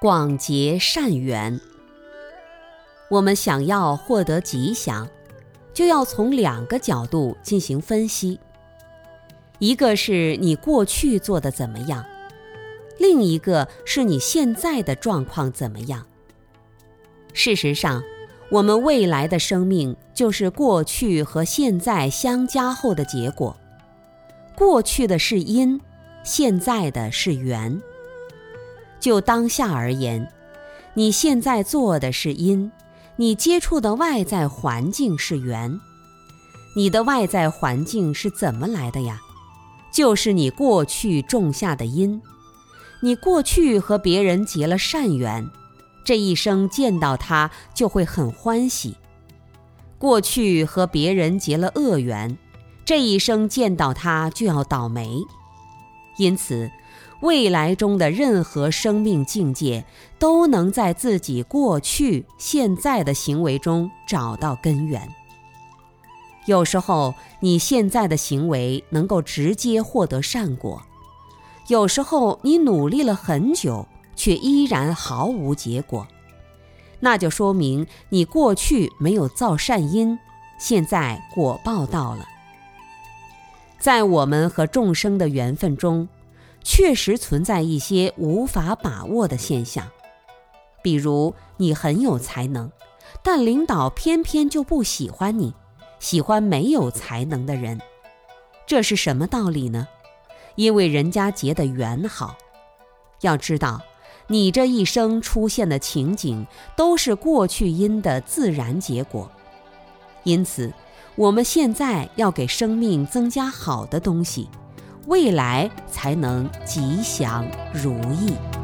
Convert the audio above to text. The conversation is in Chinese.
广结善缘。我们想要获得吉祥，就要从两个角度进行分析：一个是你过去做的怎么样，另一个是你现在的状况怎么样。事实上，我们未来的生命就是过去和现在相加后的结果。过去的是因，现在的是缘。就当下而言，你现在做的是因，你接触的外在环境是缘。你的外在环境是怎么来的呀？就是你过去种下的因。你过去和别人结了善缘，这一生见到他就会很欢喜；过去和别人结了恶缘，这一生见到他就要倒霉。因此。未来中的任何生命境界，都能在自己过去、现在的行为中找到根源。有时候，你现在的行为能够直接获得善果；有时候，你努力了很久，却依然毫无结果，那就说明你过去没有造善因，现在果报到了。在我们和众生的缘分中。确实存在一些无法把握的现象，比如你很有才能，但领导偏偏就不喜欢你，喜欢没有才能的人，这是什么道理呢？因为人家结的缘好。要知道，你这一生出现的情景都是过去因的自然结果，因此我们现在要给生命增加好的东西。未来才能吉祥如意。